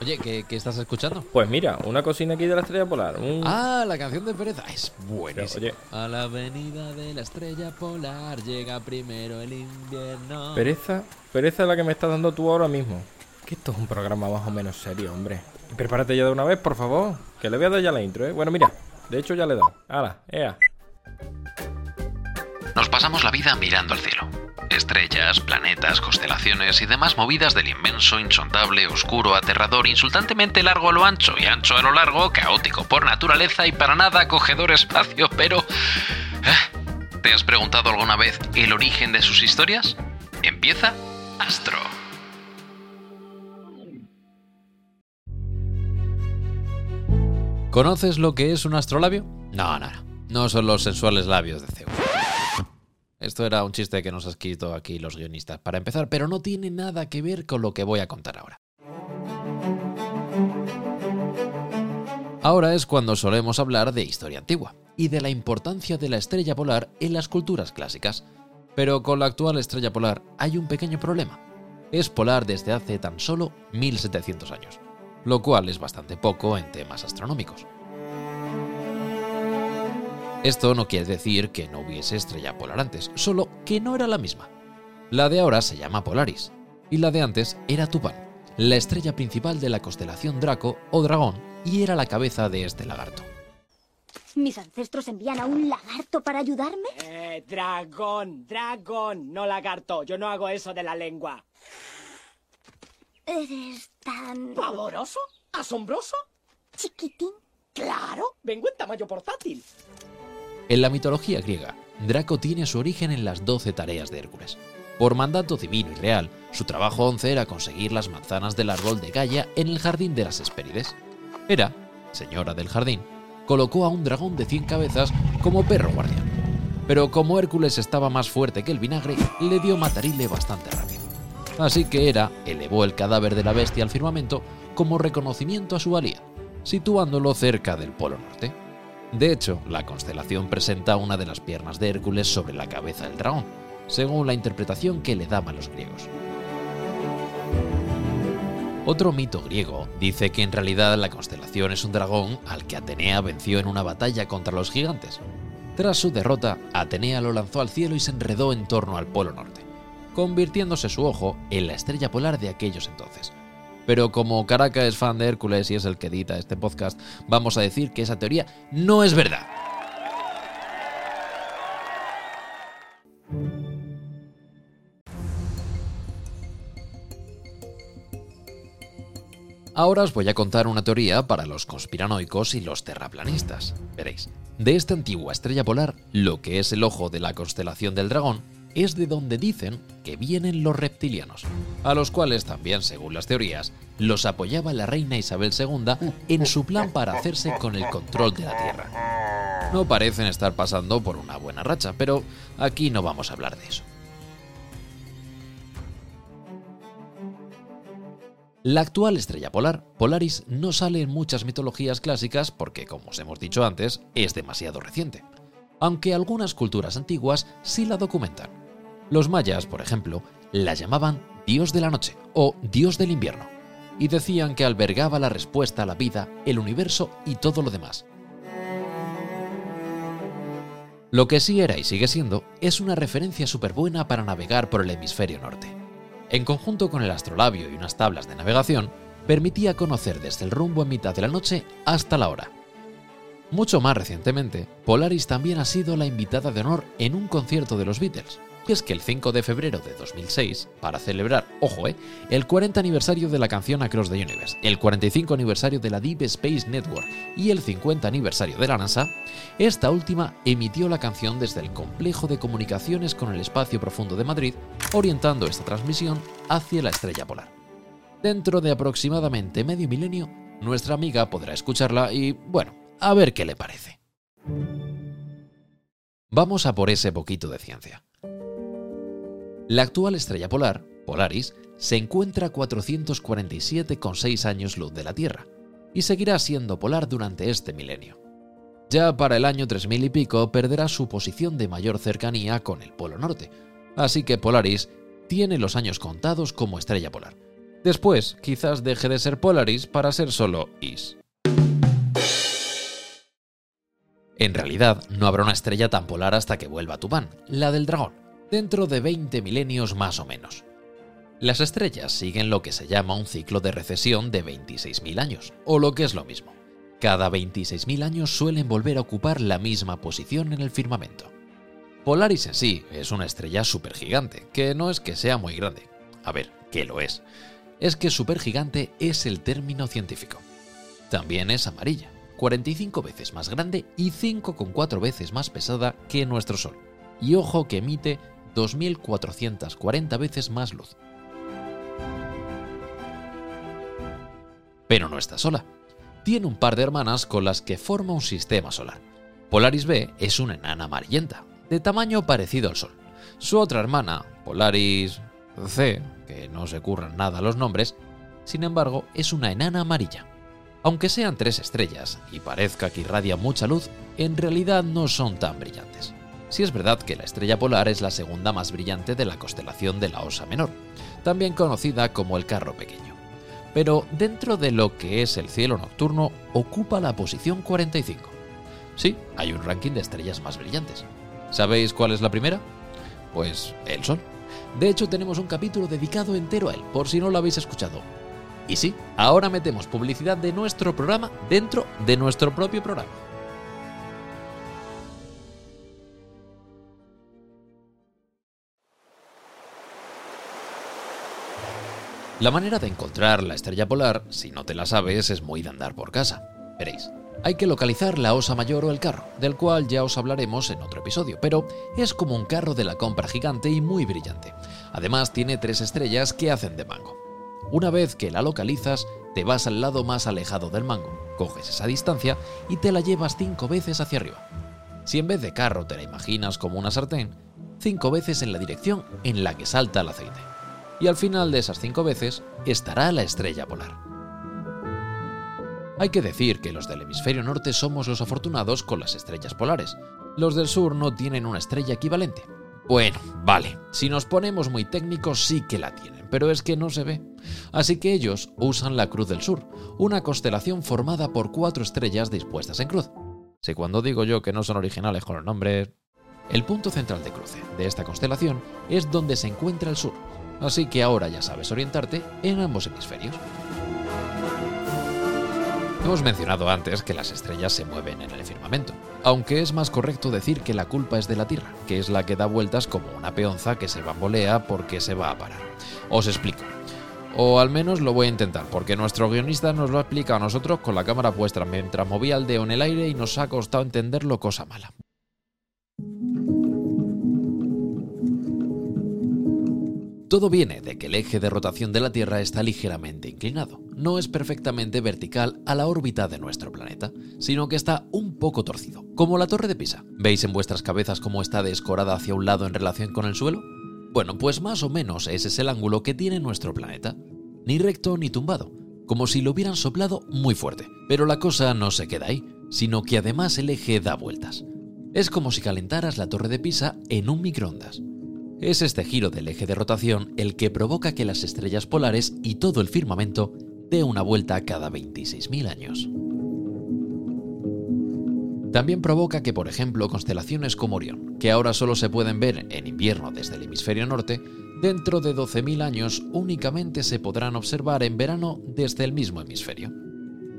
Oye, ¿qué, qué estás escuchando? Pues mira, una cocina aquí de la estrella polar. un- Ah, la canción de Pereza. Es buenísima. Oye. A la avenida de la estrella polar llega primero el invierno. Pereza, pereza es la que me estás dando tú ahora mismo. Que esto es un programa más o menos serio, hombre. Y prepárate ya de una vez, por favor. Que le voy a dar ya la intro, ¿eh? Bueno, mira. De hecho, ya le he dado. ¡Hala! ¡Ea! Nos pasamos la vida mirando al cielo. Estrellas, planetas, constelaciones y demás movidas del inmenso, insondable, oscuro, aterrador, insultantemente largo a lo ancho y ancho a lo largo, caótico por naturaleza y para nada acogedor espacio, pero... ¿eh? ¿Te has preguntado alguna vez el origen de sus historias? Empieza Astro. ¿Conoces lo que es un astrolabio? No, no, no. No son los sensuales labios de Zeus. Esto era un chiste que nos ha escrito aquí los guionistas para empezar, pero no tiene nada que ver con lo que voy a contar ahora. Ahora es cuando solemos hablar de historia antigua y de la importancia de la estrella polar en las culturas clásicas. Pero con la actual estrella polar hay un pequeño problema. Es polar desde hace tan solo 1700 años, lo cual es bastante poco en temas astronómicos. Esto no quiere decir que no hubiese estrella polar antes, solo que no era la misma. La de ahora se llama Polaris, y la de antes era Tupan, la estrella principal de la constelación Draco o Dragón, y era la cabeza de este lagarto. ¿Mis ancestros envían a un lagarto para ayudarme? Eh, dragón, dragón, no lagarto. Yo no hago eso de la lengua. Eres tan ¿Pavoroso? ¿Asombroso? chiquitín. Claro, vengo en tamaño portátil. En la mitología griega, Draco tiene su origen en las doce tareas de Hércules. Por mandato divino y real, su trabajo once era conseguir las manzanas del árbol de Gaia en el jardín de las Hespérides. Hera, señora del jardín, colocó a un dragón de 100 cabezas como perro guardián. Pero como Hércules estaba más fuerte que el vinagre, le dio matarile bastante rápido. Así que Hera elevó el cadáver de la bestia al firmamento como reconocimiento a su valía, situándolo cerca del Polo Norte. De hecho, la constelación presenta una de las piernas de Hércules sobre la cabeza del dragón, según la interpretación que le daban los griegos. Otro mito griego dice que en realidad la constelación es un dragón al que Atenea venció en una batalla contra los gigantes. Tras su derrota, Atenea lo lanzó al cielo y se enredó en torno al Polo Norte, convirtiéndose su ojo en la estrella polar de aquellos entonces. Pero como Caracas es fan de Hércules y es el que edita este podcast, vamos a decir que esa teoría no es verdad. Ahora os voy a contar una teoría para los conspiranoicos y los terraplanistas. Veréis, de esta antigua estrella polar, lo que es el ojo de la constelación del dragón, es de donde dicen que vienen los reptilianos, a los cuales también, según las teorías, los apoyaba la reina Isabel II en su plan para hacerse con el control de la Tierra. No parecen estar pasando por una buena racha, pero aquí no vamos a hablar de eso. La actual estrella polar, Polaris, no sale en muchas mitologías clásicas porque, como os hemos dicho antes, es demasiado reciente. Aunque algunas culturas antiguas sí la documentan. Los mayas, por ejemplo, la llamaban Dios de la Noche o Dios del Invierno, y decían que albergaba la respuesta a la vida, el universo y todo lo demás. Lo que sí era y sigue siendo es una referencia súper buena para navegar por el hemisferio norte en conjunto con el astrolabio y unas tablas de navegación, permitía conocer desde el rumbo en mitad de la noche hasta la hora. Mucho más recientemente, Polaris también ha sido la invitada de honor en un concierto de los Beatles. Es que el 5 de febrero de 2006, para celebrar, ojo, eh, el 40 aniversario de la canción Across the Universe, el 45 aniversario de la Deep Space Network y el 50 aniversario de la NASA, esta última emitió la canción desde el complejo de comunicaciones con el espacio profundo de Madrid, orientando esta transmisión hacia la estrella polar. Dentro de aproximadamente medio milenio, nuestra amiga podrá escucharla y, bueno, a ver qué le parece. Vamos a por ese poquito de ciencia. La actual estrella polar, Polaris, se encuentra a 447,6 años luz de la Tierra y seguirá siendo polar durante este milenio. Ya para el año 3000 y pico perderá su posición de mayor cercanía con el Polo Norte, así que Polaris tiene los años contados como estrella polar. Después, quizás deje de ser Polaris para ser solo Is. En realidad, no habrá una estrella tan polar hasta que vuelva Tubán, la del dragón, dentro de 20 milenios más o menos. Las estrellas siguen lo que se llama un ciclo de recesión de 26.000 años, o lo que es lo mismo. Cada 26.000 años suelen volver a ocupar la misma posición en el firmamento. Polaris en sí es una estrella supergigante, que no es que sea muy grande. A ver, que lo es. Es que supergigante es el término científico. También es amarilla, 45 veces más grande y 5,4 veces más pesada que nuestro Sol. Y ojo que emite 2.440 veces más luz. Pero no está sola. Tiene un par de hermanas con las que forma un sistema solar. Polaris B es una enana amarillenta, de tamaño parecido al Sol. Su otra hermana, Polaris C, que no se curran nada los nombres, sin embargo, es una enana amarilla. Aunque sean tres estrellas y parezca que irradia mucha luz, en realidad no son tan brillantes. Si es verdad que la estrella polar es la segunda más brillante de la constelación de la Osa Menor, también conocida como el Carro Pequeño. Pero dentro de lo que es el cielo nocturno, ocupa la posición 45. Sí, hay un ranking de estrellas más brillantes. ¿Sabéis cuál es la primera? Pues el Sol. De hecho, tenemos un capítulo dedicado entero a él, por si no lo habéis escuchado. Y sí, ahora metemos publicidad de nuestro programa dentro de nuestro propio programa. La manera de encontrar la estrella polar, si no te la sabes, es muy de andar por casa. Veréis, hay que localizar la osa mayor o el carro, del cual ya os hablaremos en otro episodio, pero es como un carro de la compra gigante y muy brillante. Además tiene tres estrellas que hacen de mango. Una vez que la localizas, te vas al lado más alejado del mango, coges esa distancia y te la llevas cinco veces hacia arriba. Si en vez de carro te la imaginas como una sartén, cinco veces en la dirección en la que salta el aceite. Y al final de esas cinco veces estará la estrella polar. Hay que decir que los del hemisferio norte somos los afortunados con las estrellas polares. Los del sur no tienen una estrella equivalente. Bueno, vale, si nos ponemos muy técnicos sí que la tienen pero es que no se ve. Así que ellos usan la Cruz del Sur, una constelación formada por cuatro estrellas dispuestas en cruz. Si cuando digo yo que no son originales con los nombres... El punto central de cruce de esta constelación es donde se encuentra el sur, así que ahora ya sabes orientarte en ambos hemisferios. Hemos mencionado antes que las estrellas se mueven en el firmamento, aunque es más correcto decir que la culpa es de la Tierra, que es la que da vueltas como una peonza que se bambolea porque se va a parar. Os explico. O al menos lo voy a intentar, porque nuestro guionista nos lo ha explicado a nosotros con la cámara puesta mientras movía el dedo en el aire y nos ha costado entenderlo cosa mala. Todo viene de que el eje de rotación de la Tierra está ligeramente inclinado. No es perfectamente vertical a la órbita de nuestro planeta, sino que está un poco torcido, como la torre de Pisa. ¿Veis en vuestras cabezas cómo está descorada hacia un lado en relación con el suelo? Bueno, pues más o menos ese es el ángulo que tiene nuestro planeta. Ni recto ni tumbado, como si lo hubieran soplado muy fuerte. Pero la cosa no se queda ahí, sino que además el eje da vueltas. Es como si calentaras la torre de Pisa en un microondas. Es este giro del eje de rotación el que provoca que las estrellas polares y todo el firmamento dé una vuelta cada 26.000 años. También provoca que, por ejemplo, constelaciones como Orión, que ahora solo se pueden ver en invierno desde el hemisferio norte, dentro de 12.000 años únicamente se podrán observar en verano desde el mismo hemisferio.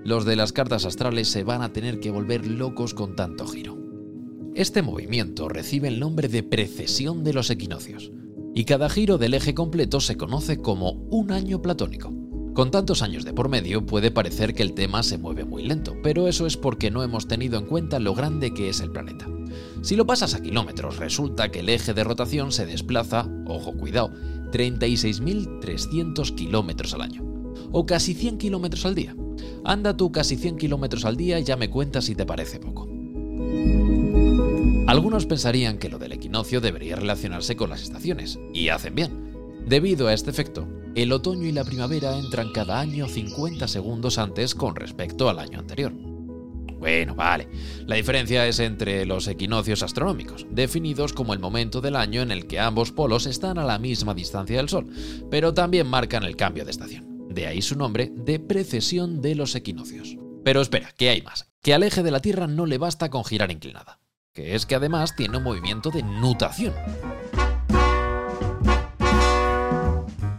Los de las cartas astrales se van a tener que volver locos con tanto giro. Este movimiento recibe el nombre de precesión de los equinoccios, y cada giro del eje completo se conoce como un año platónico. Con tantos años de por medio puede parecer que el tema se mueve muy lento, pero eso es porque no hemos tenido en cuenta lo grande que es el planeta. Si lo pasas a kilómetros, resulta que el eje de rotación se desplaza, ojo cuidado, 36.300 kilómetros al año, o casi 100 kilómetros al día. Anda tú casi 100 kilómetros al día y ya me cuentas si te parece poco. Algunos pensarían que lo del equinoccio debería relacionarse con las estaciones, y hacen bien. Debido a este efecto, el otoño y la primavera entran cada año 50 segundos antes con respecto al año anterior. Bueno, vale. La diferencia es entre los equinoccios astronómicos, definidos como el momento del año en el que ambos polos están a la misma distancia del Sol, pero también marcan el cambio de estación. de ahí su nombre de precesión de los equinoccios. Pero espera, que hay más, que al eje de la Tierra no le basta con girar inclinada, que es que además tiene un movimiento de nutación.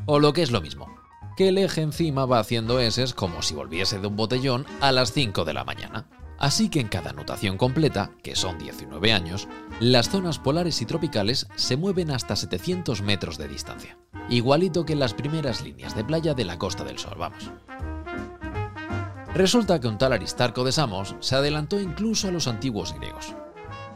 O lo que es lo mismo, que el eje encima va haciendo S como si volviese de un botellón a las 5 de la mañana. Así que en cada nutación completa, que son 19 años, las zonas polares y tropicales se mueven hasta 700 metros de distancia, igualito que en las primeras líneas de playa de la Costa del Sol, vamos. Resulta que un tal Aristarco de Samos se adelantó incluso a los antiguos griegos.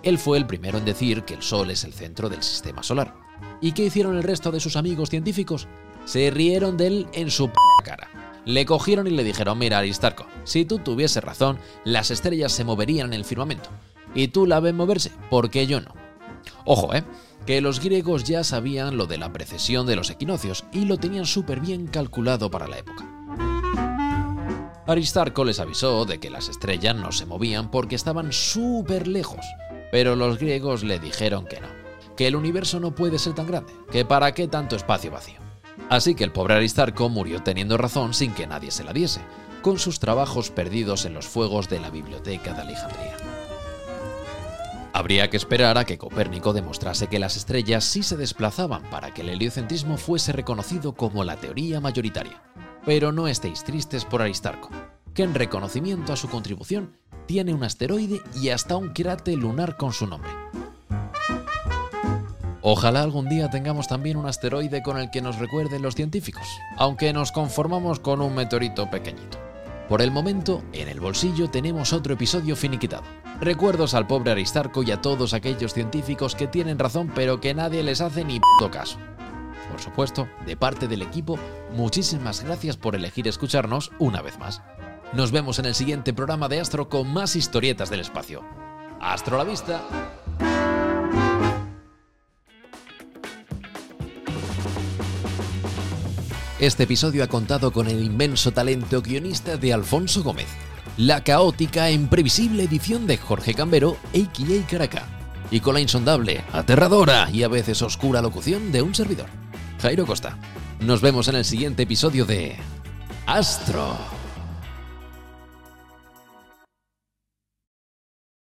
Él fue el primero en decir que el Sol es el centro del sistema solar. ¿Y qué hicieron el resto de sus amigos científicos? Se rieron de él en su p cara le cogieron y le dijeron, mira Aristarco, si tú tuviese razón, las estrellas se moverían en el firmamento. Y tú la ves moverse, ¿por qué yo no? Ojo, ¿eh? Que los griegos ya sabían lo de la precesión de los equinoccios y lo tenían súper bien calculado para la época. Aristarco les avisó de que las estrellas no se movían porque estaban súper lejos, pero los griegos le dijeron que no, que el universo no puede ser tan grande, que para qué tanto espacio vacío. Así que el pobre Aristarco murió teniendo razón sin que nadie se la diese, con sus trabajos perdidos en los fuegos de la Biblioteca de Alejandría. Habría que esperar a que Copérnico demostrase que las estrellas sí se desplazaban para que el heliocentrismo fuese reconocido como la teoría mayoritaria. Pero no estéis tristes por Aristarco, que en reconocimiento a su contribución tiene un asteroide y hasta un cráter lunar con su nombre. Ojalá algún día tengamos también un asteroide con el que nos recuerden los científicos, aunque nos conformamos con un meteorito pequeñito. Por el momento, en el bolsillo tenemos otro episodio finiquitado. Recuerdos al pobre Aristarco y a todos aquellos científicos que tienen razón pero que nadie les hace ni puto caso. Por supuesto, de parte del equipo, muchísimas gracias por elegir escucharnos una vez más. Nos vemos en el siguiente programa de Astro con más historietas del espacio. ¡Astro la vista! Este episodio ha contado con el inmenso talento guionista de Alfonso Gómez, la caótica e imprevisible edición de Jorge Cambero, a.k.a. Caracá, y con la insondable, aterradora y a veces oscura locución de un servidor, Jairo Costa. Nos vemos en el siguiente episodio de Astro.